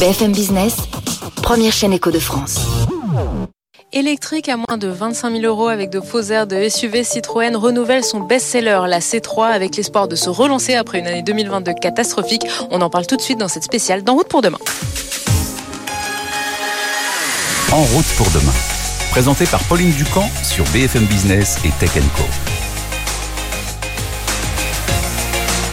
BFM Business, première chaîne éco de France. Électrique à moins de 25 000 euros avec de faux airs de SUV, Citroën renouvelle son best-seller, la C3, avec l'espoir de se relancer après une année 2022 catastrophique. On en parle tout de suite dans cette spéciale d'En route pour demain. En route pour demain. Présenté par Pauline Ducamp sur BFM Business et Tech Co.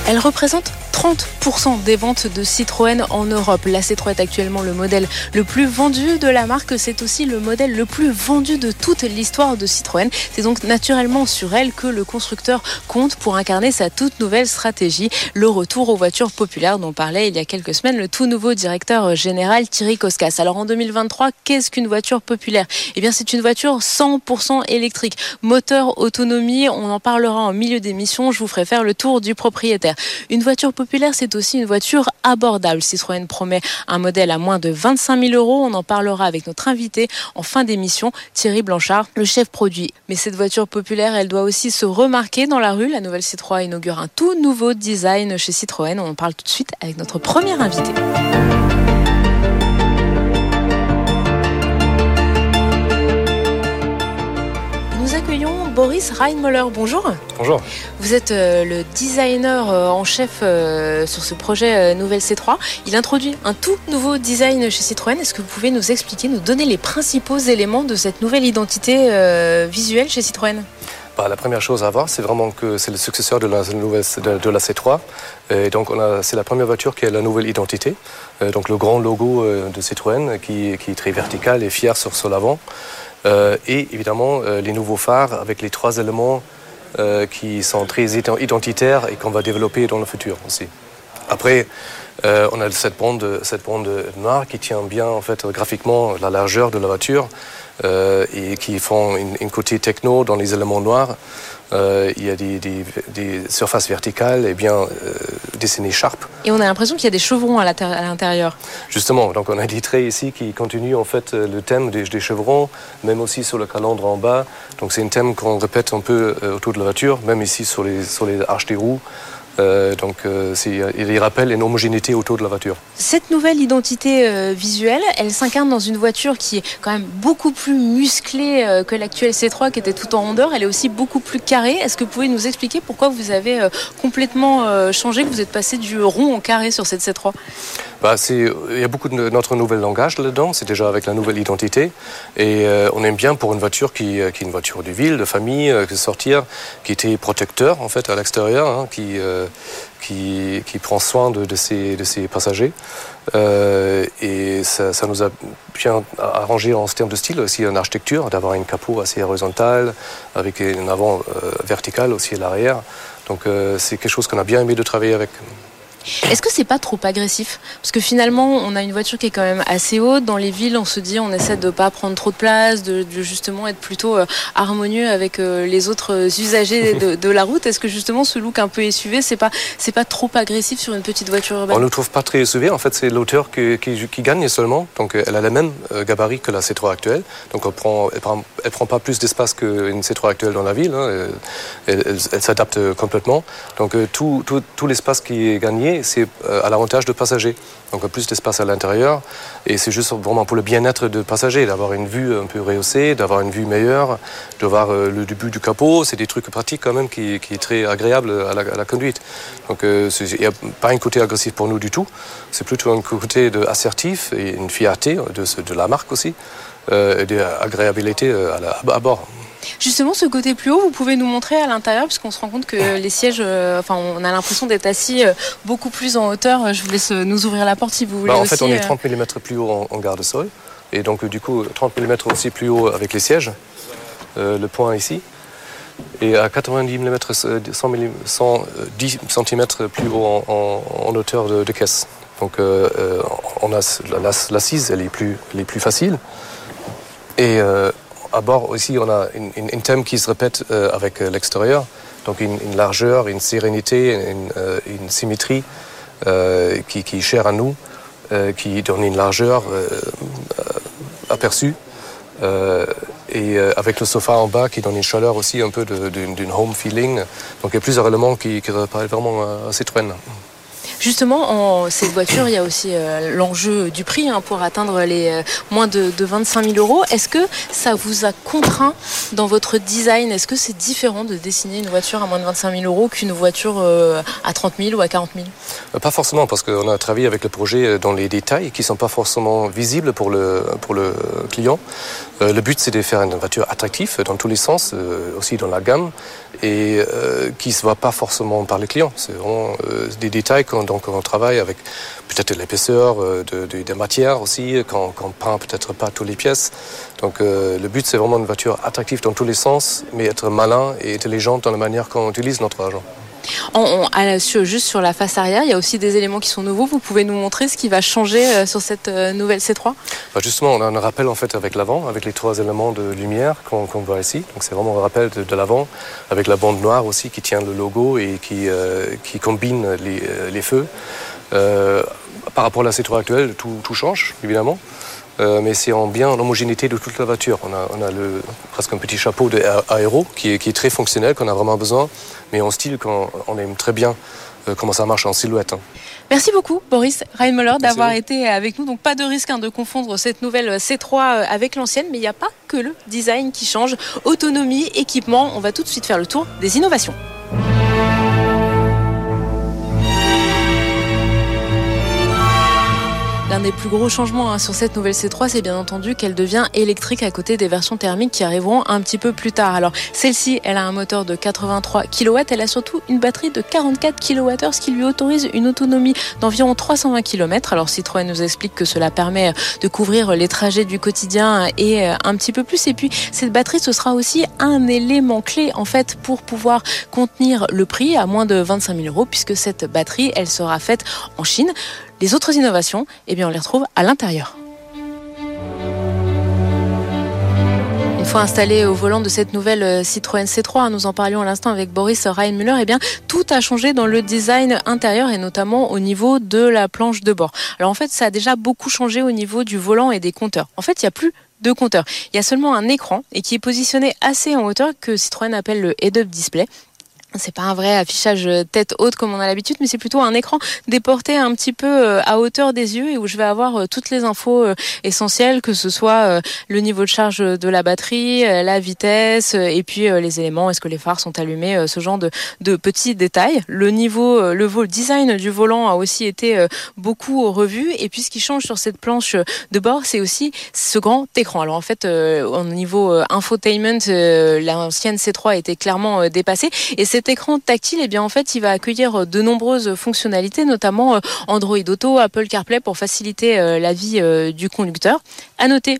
Elle représente 30% des ventes de Citroën en Europe. La C3 est actuellement le modèle le plus vendu de la marque. C'est aussi le modèle le plus vendu de toute l'histoire de Citroën. C'est donc naturellement sur elle que le constructeur compte pour incarner sa toute nouvelle stratégie, le retour aux voitures populaires dont parlait il y a quelques semaines le tout nouveau directeur général Thierry Koskas. Alors en 2023, qu'est-ce qu'une voiture populaire? Eh bien c'est une voiture 100% électrique. Moteur, autonomie, on en parlera en milieu d'émission. Je vous ferai faire le tour du propriétaire. Une voiture populaire c'est aussi une voiture abordable. Citroën promet un modèle à moins de 25 000 euros. On en parlera avec notre invité en fin d'émission, Thierry Blanchard, le chef produit. Mais cette voiture populaire, elle doit aussi se remarquer dans la rue. La nouvelle Citroën inaugure un tout nouveau design chez Citroën. On en parle tout de suite avec notre premier invité. Boris Reinmoller. Bonjour. Bonjour. Vous êtes euh, le designer euh, en chef euh, sur ce projet Nouvelle C3. Il introduit un tout nouveau design chez Citroën. Est-ce que vous pouvez nous expliquer, nous donner les principaux éléments de cette nouvelle identité visuelle chez Citroën? Bah, la première chose à voir, c'est vraiment que c'est le successeur de la, nouvelle, de, la C3. Et donc, c'est la première voiture qui a la nouvelle identité. donc, le grand logo de Citroën qui, qui, est très vertical et fier sur, sur l'avant. Euh, et évidemment euh, les nouveaux phares avec les trois éléments euh, qui sont très identitaires et qu'on va développer dans le futur aussi. Après, on a cette bande, cette bande noire qui tient bien en fait graphiquement la largeur de la voiture et qui font une, côté techno dans les éléments noirs. il y a des, surfaces verticales et bien dessinées sharp. Et on a l'impression qu'il y a des chevrons à l'intérieur. Justement, donc on a des traits ici qui continuent en fait euh, le thème des, chevrons, même aussi sur le calandre en bas. Donc c'est un thème qu'on répète un peu euh, autour de la voiture, même ici sur les, sur les arches des roues. Euh, donc euh, il rappelle une homogénéité autour de la voiture. Cette nouvelle identité euh, visuelle, elle s'incarne dans une voiture qui est quand même beaucoup plus musclée que l'actuelle C3 qui était tout en rondeur. Elle est aussi beaucoup plus carrée. Est-ce que vous pouvez nous expliquer pourquoi vous avez complètement changé, que vous êtes passé du rond au carré sur cette C3 bah, il y a beaucoup de notre nouvel langage là-dedans, c'est déjà avec la nouvelle identité. Et on aime bien pour une voiture qui, qui, est une voiture de ville, de famille, de sortir, qui était protecteur en fait à l'extérieur, hein, qui, qui, prend soin de, de, ses, passagers. Euh, et ça, nous a bien arrangé en termes de style, aussi en architecture, d'avoir une capot assez horizontale, avec un avant euh, vertical aussi à l'arrière. Donc euh, c'est quelque chose qu'on a bien aimé de travailler avec. Est-ce que c'est pas trop agressif? Parce que finalement, on a une voiture qui est quand même assez haute. Dans les villes, on se dit, on essaie de pas prendre trop de place, de, justement être plutôt euh, harmonieux avec euh, les autres usagers de, la route. Est-ce que justement ce look un peu SUV, c'est pas c'est pas trop agressif sur une petite voiture urbaine? On ne trouve pas très SUV. En fait, c'est l'auteur qui, qui, gagne seulement. Donc, elle a la même euh, gabarit que la C3 actuelle. Donc, elle prend, elle prend, prend pas plus d'espace qu'une C3 actuelle dans la ville. Hein. Elle, s'adapte complètement. Donc, tout, tout, tout l'espace qui est gagné c'est euh, à l'avantage de passagers. Donc plus d'espace à l'intérieur. Et c'est juste vraiment pour le bien-être de passagers, d'avoir une vue un peu rehaussée, d'avoir une vue meilleure, de voir euh, le début du capot. C'est des trucs pratiques quand même qui, qui est très agréable à la, conduite. Donc euh, il n'y a pas un côté agressif pour nous du tout. C'est plutôt un côté assertif et une fierté de la marque aussi, et d'agréabilité à, à bord. Justement, ce côté plus haut, vous pouvez nous montrer à l'intérieur, puisqu'on se rend compte que les sièges, euh, enfin, on a l'impression d'être assis euh, beaucoup plus en hauteur. Je vous laisse euh, nous ouvrir la porte si vous voulez. Bah, en fait, on est 30 mm plus haut en, garde-sol. Et donc, du coup, 30 mm aussi plus haut avec les sièges. le point ici. Et à 90 mm, 110 cm plus haut en, hauteur de, caisse. Donc, on a l'assise, elle est plus, elle est plus facile. Et à bord aussi, on a un thème qui se répète euh, avec euh, l'extérieur. Donc une, largeur, une sérénité, une, euh, symétrie qui, est chère à nous, qui donne une largeur aperçue. et avec le sofa en bas qui donne une chaleur aussi un peu d'une home feeling. Donc il y a plusieurs éléments qui, qui vraiment à Citroën. Justement, en cette voiture, il y a aussi euh, l'enjeu du prix hein, pour atteindre les euh, moins de, de 25 000 euros. Est-ce que ça vous a contraint dans votre design? Est-ce que c'est différent de dessiner une voiture à moins de 25 000 euros qu'une voiture euh, à 30 000 ou à 40 000 Euh, Pas forcément, parce qu'on a travaillé avec le projet dans les détails qui ne sont pas forcément visibles pour le, client. Le but, c'est de faire une voiture attractive dans tous les sens, aussi dans la gamme, et euh, qui ne se voit pas forcément par les clients. C'est vraiment euh, des détails qu'on donc on travaille avec peut-être l'épaisseur euh, de, de- des matières aussi, quand on peint peut-être pas toutes les pièces. Donc euh, le but, c'est vraiment une voiture attractive dans tous les sens, mais être malin et intelligent dans la manière qu'on utilise notre argent. Juste sur la face arrière, il y a aussi des éléments qui sont nouveaux. Vous pouvez nous montrer ce qui va changer euh, sur cette euh, nouvelle C3 Bah, justement, on a un rappel en fait avec l'avant, avec les trois éléments de lumière qu'on voit ici. Donc c'est vraiment un rappel de, l'avant, avec la bande noire aussi qui tient le logo et qui, euh, combine les, feux. Par rapport à la C3 actuelle, tout change évidemment. Euh, mais c'est en bien l'homogénéité de toute la voiture. On a, on a le, presque un petit chapeau de aéro qui est, qui est très fonctionnel, qu'on a vraiment besoin, mais en style qu'on on aime très bien euh, comment ça marche en silhouette. hein. Merci beaucoup, Boris Reinmuller, d'avoir été avec nous. Donc, pas de risque hein, de confondre cette nouvelle C3 euh, avec l'ancienne, mais il n'y a pas que le design qui change. Autonomie, équipement, on va tout de suite faire le tour des innovations. Des plus gros changements hein, sur cette nouvelle C3, c'est bien entendu qu'elle devient électrique à côté des versions thermiques qui arriveront un petit peu plus tard. Alors, celle-ci, elle a un moteur de 83 kW, elle a surtout une batterie de 44 kWh, ce qui lui autorise une autonomie d'environ 320 km. Alors, Citroën nous explique que cela permet de couvrir les trajets du quotidien et euh, un petit peu plus. Et puis, cette batterie, ce sera aussi un élément clé, en fait, pour pouvoir contenir le prix à moins de 25 000 euros, puisque cette batterie, elle sera faite en Chine. Les autres innovations, eh bien, on les retrouve à l'intérieur. Une fois installé au volant de cette nouvelle euh, Citroën C3, hein, nous en parlions à l'instant avec Boris Reinmuller, eh bien, tout a changé dans le design intérieur et notamment au niveau de la planche de bord. Alors en fait, ça a déjà beaucoup changé au niveau du volant et des compteurs. En fait, il n'y a plus de compteurs. Il y a seulement un écran et qui est positionné assez en hauteur que Citroën appelle le head-up display. C'est pas un vrai affichage tête haute comme on a l'habitude, mais c'est plutôt un écran déporté un petit peu euh, à hauteur des yeux et où je vais avoir euh, toutes les infos euh, essentielles, que ce soit euh, le niveau de charge de la batterie, euh, la vitesse euh, et puis euh, les éléments, est-ce que les phares sont allumés, euh, ce genre de, de petits détails. Le niveau, euh, le design du volant a aussi été euh, beaucoup revu et puis ce qui change sur cette planche de bord, c'est aussi ce grand écran. Alors en fait, euh, au niveau euh, infotainment, euh, l'ancienne C3 était clairement euh, dépassée et cet écran tactile, eh bien en fait, il va accueillir euh, de nombreuses fonctionnalités, notamment euh, Android Auto, Apple CarPlay pour faciliter euh, la vie du conducteur. À noter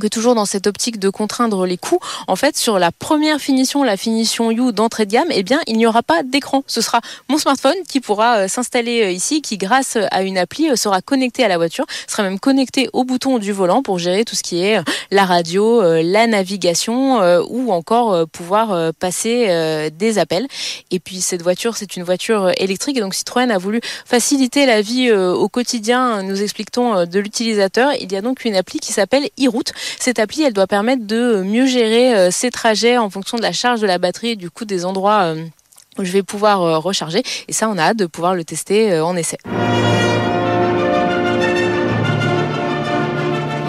que toujours dans cette optique de contraindre les coûts, en fait, sur la première finition, la finition You d'entrée de gamme, eh bien, il n'y aura pas d'écran. Ce sera mon smartphone qui pourra euh, s'installer euh, ici, qui grâce à une appli euh, sera connecté à la voiture, sera même connecté au bouton du volant pour gérer tout ce qui est euh, la radio, euh, la navigation euh, ou encore euh, pouvoir euh, passer euh, des appels. Et puis cette voiture, c'est une voiture euh, électrique et donc Citroën a voulu faciliter la vie euh, au quotidien, nous expliquons, euh, de l'utilisateur. Il y a donc une appli qui s'appelle e-route. Cette appli, elle doit permettre de mieux gérer euh, ses trajets en fonction de la charge de la batterie et du coup des endroits euh, où je vais pouvoir euh, recharger. Et ça, on a hâte de pouvoir le tester euh, en essai.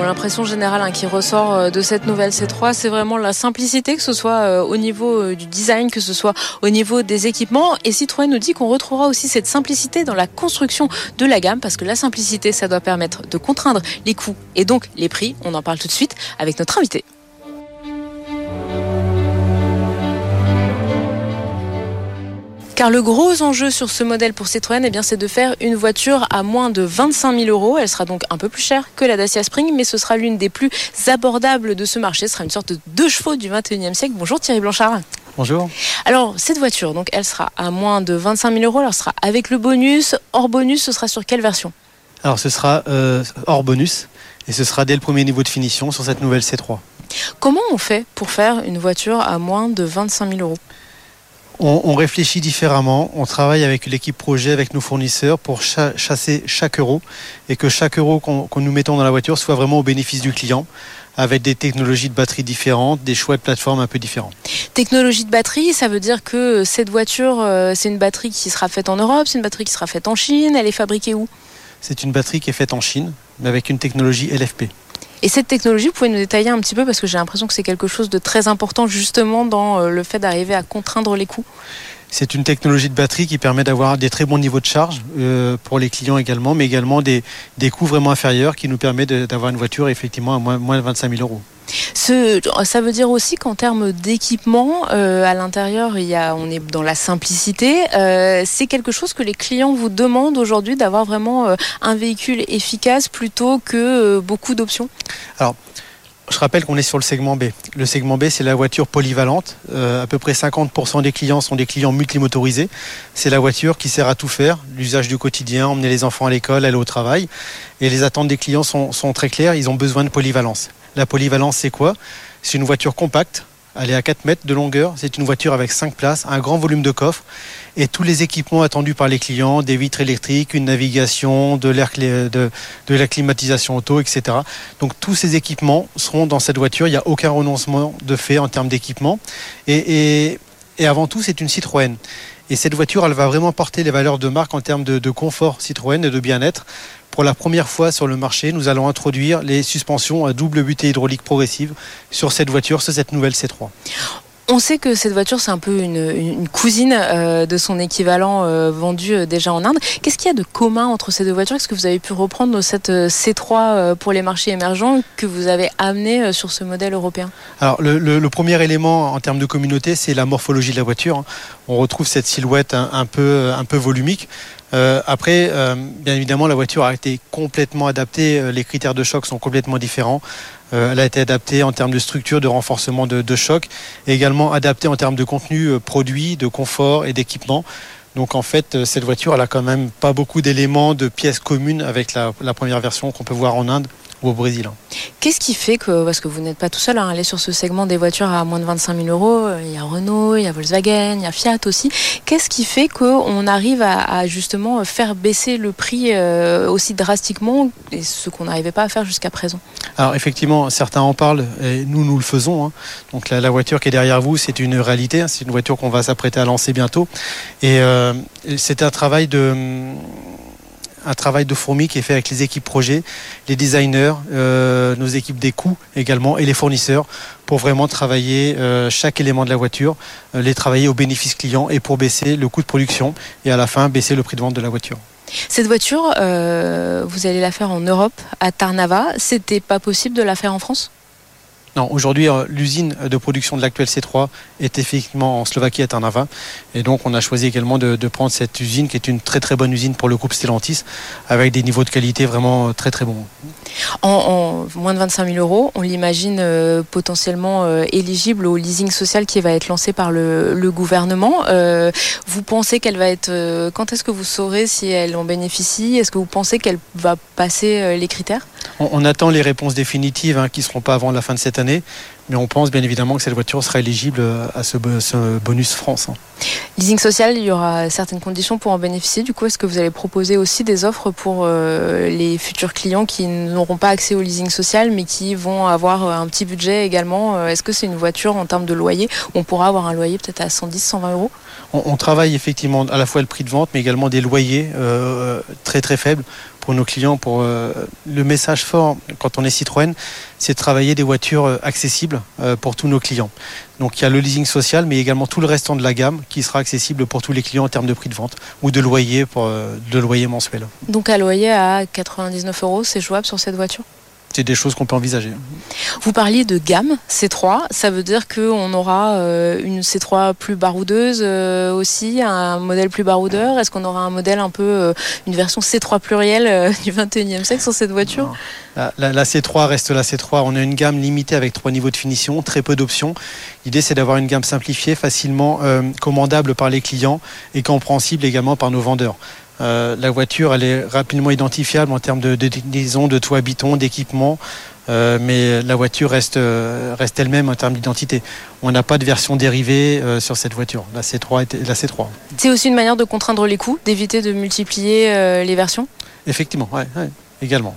L'impression générale hein, qui ressort euh, de cette nouvelle C3, c'est vraiment la simplicité, que ce soit euh, au niveau euh, du design, que ce soit au niveau des équipements. Et Citroën nous dit qu'on retrouvera aussi cette simplicité dans la construction de la gamme, parce que la simplicité, ça doit permettre de contraindre les coûts et donc les prix. On en parle tout de suite avec notre invité. Car le gros enjeu sur ce modèle pour Citroën, eh bien, c'est de faire une voiture à moins de 25 000 euros. Elle sera donc un peu plus chère que la Dacia Spring, mais ce sera l'une des plus abordables de ce marché. Ce sera une sorte de deux chevaux du 21e siècle. Bonjour Thierry Blanchard. Bonjour. Alors, cette voiture, donc, elle sera à moins de 25 000 euros. Elle sera avec le bonus. Hors bonus, ce sera sur quelle version? Alors ce sera euh, hors bonus et ce sera dès le premier niveau de finition sur cette nouvelle C3. Comment on fait pour faire une voiture à moins de 25 000 euros? On, on, réfléchit différemment, on travaille avec l'équipe projet, avec nos fournisseurs pour cha chasser chaque euro et que chaque euro qu'on qu nous mettons dans la voiture soit vraiment au bénéfice du client avec des technologies de batterie différentes, des choix de plateforme un peu différents. Technologie de batterie, ça veut dire que cette voiture, euh, c'est une batterie qui sera faite en Europe, c'est une batterie qui sera faite en Chine, elle est fabriquée où? C'est une batterie qui est faite en Chine, mais avec une technologie LFP. Et cette technologie, vous pouvez nous détailler un petit peu parce que j'ai l'impression que c'est quelque chose de très important justement dans euh, le fait d'arriver à contraindre les coûts. C'est une technologie de batterie qui permet d'avoir des très bons niveaux de charge euh, pour les clients également, mais également des, des coûts vraiment inférieurs qui nous permet d'avoir une voiture effectivement à moins, moins de 25 000 euros. Ça veut dire aussi qu'en termes d'équipement, euh, à l'intérieur, on est dans la simplicité. Euh, c'est quelque chose que les clients vous demandent aujourd'hui d'avoir vraiment euh, un véhicule efficace plutôt que beaucoup d'options? Alors. Je rappelle qu'on est sur le segment B. Le segment B, c'est la voiture polyvalente. Euh, à peu près 50% des clients sont des clients multimotorisés. C'est la voiture qui sert à tout faire, l'usage du quotidien, emmener les enfants à l'école, aller au travail. Et les attentes des clients sont très claires, ils ont besoin de polyvalence. La polyvalence, c'est quoi? C'est une voiture compacte, elle est à 4 mètres de longueur. C'est une voiture avec 5 places, un grand volume de coffre et tous les équipements attendus par les clients, des vitres électriques, une navigation, de, l'air, la climatisation auto, etc. Donc tous ces équipements seront dans cette voiture. Il n'y a aucun renoncement de fait en termes d'équipement. Et avant tout, c'est une Citroën. Et cette voiture, elle va vraiment porter les valeurs de marque en termes de, confort Citroën et de bien-être. Pour la première fois sur le marché, nous allons introduire les suspensions à double butée hydraulique progressive sur cette voiture, sur cette nouvelle C3. On sait que cette voiture, c'est un peu une, cousine euh, de son équivalent euh, vendu euh, déjà en Inde. Qu'est-ce qu'il y a de commun entre ces deux voitures? Est-ce que vous avez pu reprendre cette C3 pour les marchés émergents que vous avez amené sur ce modèle européen? Alors, le, premier élément en termes de communauté, c'est la morphologie de la voiture. On retrouve cette silhouette un, peu, volumique. Après, bien évidemment, la voiture a été complètement adaptée. Les critères de choc sont complètement différents. Euh, elle a été adaptée en termes de structure, de renforcement de, de choc, également adaptée en termes de contenu euh, produit, de confort et d'équipement. Donc en fait, euh, cette voiture, elle a quand même pas beaucoup d'éléments de pièces communes avec la première version qu'on peut voir en Inde ou au Brésil. Qu'est-ce qui fait que, parce que vous n'êtes pas tout seul à aller sur ce segment des voitures à moins de 25 000 euros, il y a Renault, il y a Volkswagen, il y a Fiat aussi, qu'est-ce qui fait qu'on arrive à, à, justement faire baisser le prix euh, aussi drastiquement, et ce qu'on n'arrivait pas à faire jusqu'à présent? Alors effectivement, certains en parlent, et nous, nous le faisons. Hein. Donc la, la, voiture qui est derrière vous, c'est une réalité, hein. c'est une voiture qu'on va s'apprêter à lancer bientôt. Et euh, c'est un travail de un travail de fourmi qui est fait avec les équipes projets, les designers, euh, nos équipes des coûts également et les fournisseurs pour vraiment travailler euh, chaque élément de la voiture, euh, les travailler au bénéfice client et pour baisser le coût de production et à la fin baisser le prix de vente de la voiture. Cette voiture, vous allez la faire en Europe, à Tarnava. C'était pas possible de la faire en France? Non, aujourd'hui, euh, l'usine de production de l'actuel C3 est effectivement en Slovaquie à Tarnava. Et donc, on a choisi également de, de, prendre cette usine qui est une très très bonne usine pour le groupe Stellantis, avec des niveaux de qualité vraiment très très bons. En, en moins de 25 000 euros, on l'imagine euh, potentiellement euh, éligible au leasing social qui va être lancé par le, le gouvernement. Euh, vous pensez qu'elle va être. Euh, quand est-ce que vous saurez si elle en bénéficie? Est-ce que vous pensez qu'elle va passer euh, les critères? On, on, attend les réponses définitives hein, qui ne seront pas avant la fin de cette année. Mais on pense bien évidemment que cette voiture sera éligible à ce, ce bonus France. Hein. Leasing social, il y aura certaines conditions pour en bénéficier. Du coup, est-ce que vous allez proposer aussi des offres pour euh, les futurs clients qui n'auront pas accès au leasing social, mais qui vont avoir un petit budget également Est-ce que c'est une voiture en termes de loyer? Où on pourra avoir un loyer peut-être à 110, 120 euros on, on, travaille effectivement à la fois le prix de vente, mais également des loyers euh, très très faibles pour nos clients. Pour euh, le message fort quand on est Citroën, c'est de travailler des voitures accessibles euh, pour tous nos clients. Donc il y a le leasing social, mais également tout le restant de la gamme qui sera accessible pour tous les clients en termes de prix de vente ou de loyer euh, de loyer mensuel. Donc un loyer à 99 euros, c'est jouable sur cette voiture? C'est des choses qu'on peut envisager. Vous parliez de gamme C3, ça veut dire qu'on aura euh, une C3 plus baroudeuse euh, aussi, un modèle plus baroudeur? Est-ce qu'on aura un modèle un peu, euh, une version C3 plurielle du 21e siècle sur cette voiture? La, la, la, C3 reste la C3. On a une gamme limitée avec trois niveaux de finition, très peu d'options. L'idée, c'est d'avoir une gamme simplifiée, facilement euh, commandable par les clients et compréhensible également par nos vendeurs. La voiture, elle est rapidement identifiable en termes de, de déclinaison, de toit biton, d'équipement. mais la voiture reste, reste elle-même en termes d'identité. On n'a pas de version dérivée sur cette voiture, la C3. La C3. C'est aussi une manière de contraindre les coûts, d'éviter de multiplier les versions? Effectivement, ouais, également.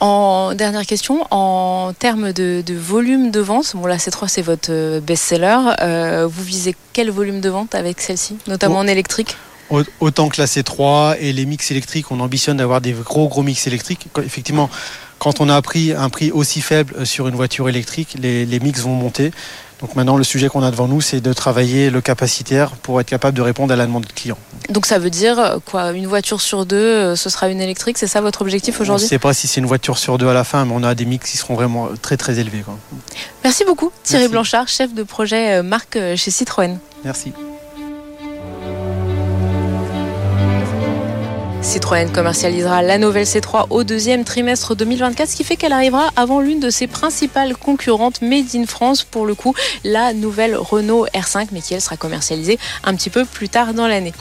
En dernière question, en termes de, volume de vente, bon la C3 c'est votre euh, best-seller, euh, vous visez quel volume de vente avec celle-ci, notamment en électrique? Autant que la C3 et les mix électriques, on ambitionne d'avoir des gros gros mix électriques. Effectivement, quand on a appris un prix aussi faible sur une voiture électrique, les, les mix vont monter. Donc maintenant, le sujet qu'on a devant nous, c'est de travailler le capacitaire pour être capable de répondre à la demande du client. Donc ça veut dire euh, quoi Une voiture sur deux, euh, ce sera une électrique C'est ça votre objectif aujourd'hui? Je ne sais pas si c'est une voiture sur deux à la fin, mais on a des mix qui seront vraiment très très élevés. Merci beaucoup Thierry Blanchard, chef de projet euh, marque chez Citroën. Merci. Citroën commercialisera la nouvelle C3 au deuxième trimestre 2024, ce qui fait qu'elle arrivera avant l'une de ses principales concurrentes Made in France, pour le coup, la nouvelle Renault R5, mais qui elle sera commercialisée un petit peu plus tard dans l'année.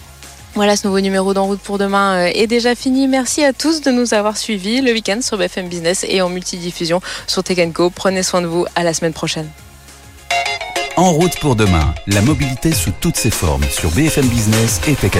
Voilà, ce nouveau numéro d'En route pour demain euh, est déjà fini. Merci à tous de nous avoir suivis le week-end sur BFM Business et en multidiffusion sur Tech Prenez soin de vous, à la semaine prochaine. En route pour demain, la mobilité sous toutes ses formes sur BFM Business et Tech